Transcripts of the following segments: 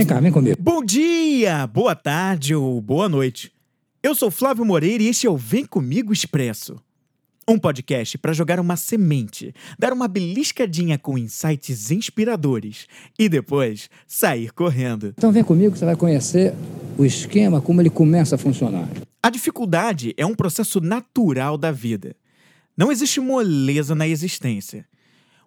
Vem cá, vem comigo. Bom dia, boa tarde ou boa noite. Eu sou Flávio Moreira e este é o Vem Comigo Expresso. Um podcast para jogar uma semente, dar uma beliscadinha com insights inspiradores e depois sair correndo. Então vem comigo que você vai conhecer o esquema, como ele começa a funcionar. A dificuldade é um processo natural da vida. Não existe moleza na existência.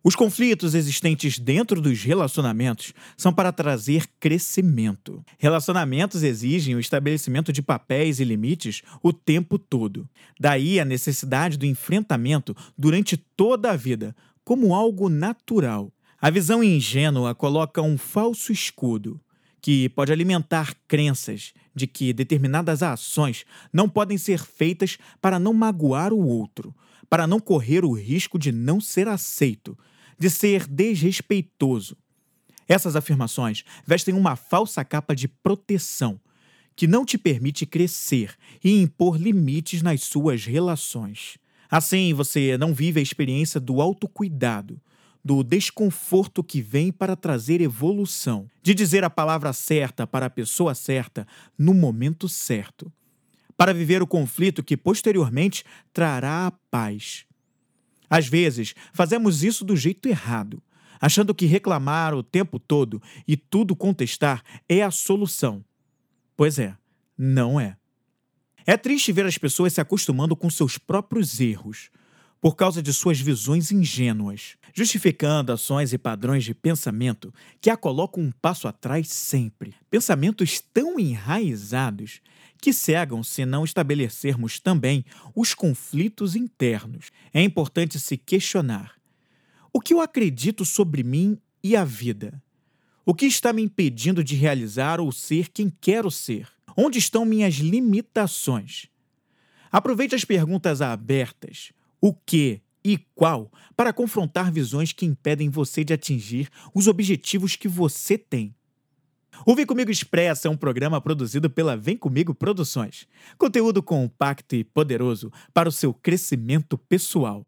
Os conflitos existentes dentro dos relacionamentos são para trazer crescimento. Relacionamentos exigem o estabelecimento de papéis e limites o tempo todo. Daí a necessidade do enfrentamento durante toda a vida, como algo natural. A visão ingênua coloca um falso escudo que pode alimentar crenças de que determinadas ações não podem ser feitas para não magoar o outro, para não correr o risco de não ser aceito, de ser desrespeitoso. Essas afirmações vestem uma falsa capa de proteção que não te permite crescer e impor limites nas suas relações. Assim, você não vive a experiência do autocuidado, do desconforto que vem para trazer evolução, de dizer a palavra certa para a pessoa certa no momento certo, para viver o conflito que posteriormente trará a paz. Às vezes, fazemos isso do jeito errado, achando que reclamar o tempo todo e tudo contestar é a solução. Pois é, não é. É triste ver as pessoas se acostumando com seus próprios erros, por causa de suas visões ingênuas, justificando ações e padrões de pensamento que a colocam um passo atrás sempre. Pensamentos tão enraizados que cegam se não estabelecermos também os conflitos internos. É importante se questionar: o que eu acredito sobre mim e a vida? O que está me impedindo de realizar ou ser quem quero ser? Onde estão minhas limitações? Aproveite as perguntas abertas: o que e qual, para confrontar visões que impedem você de atingir os objetivos que você tem. O Vem Comigo Expressa é um programa produzido pela Vem Comigo Produções. Conteúdo compacto e poderoso para o seu crescimento pessoal.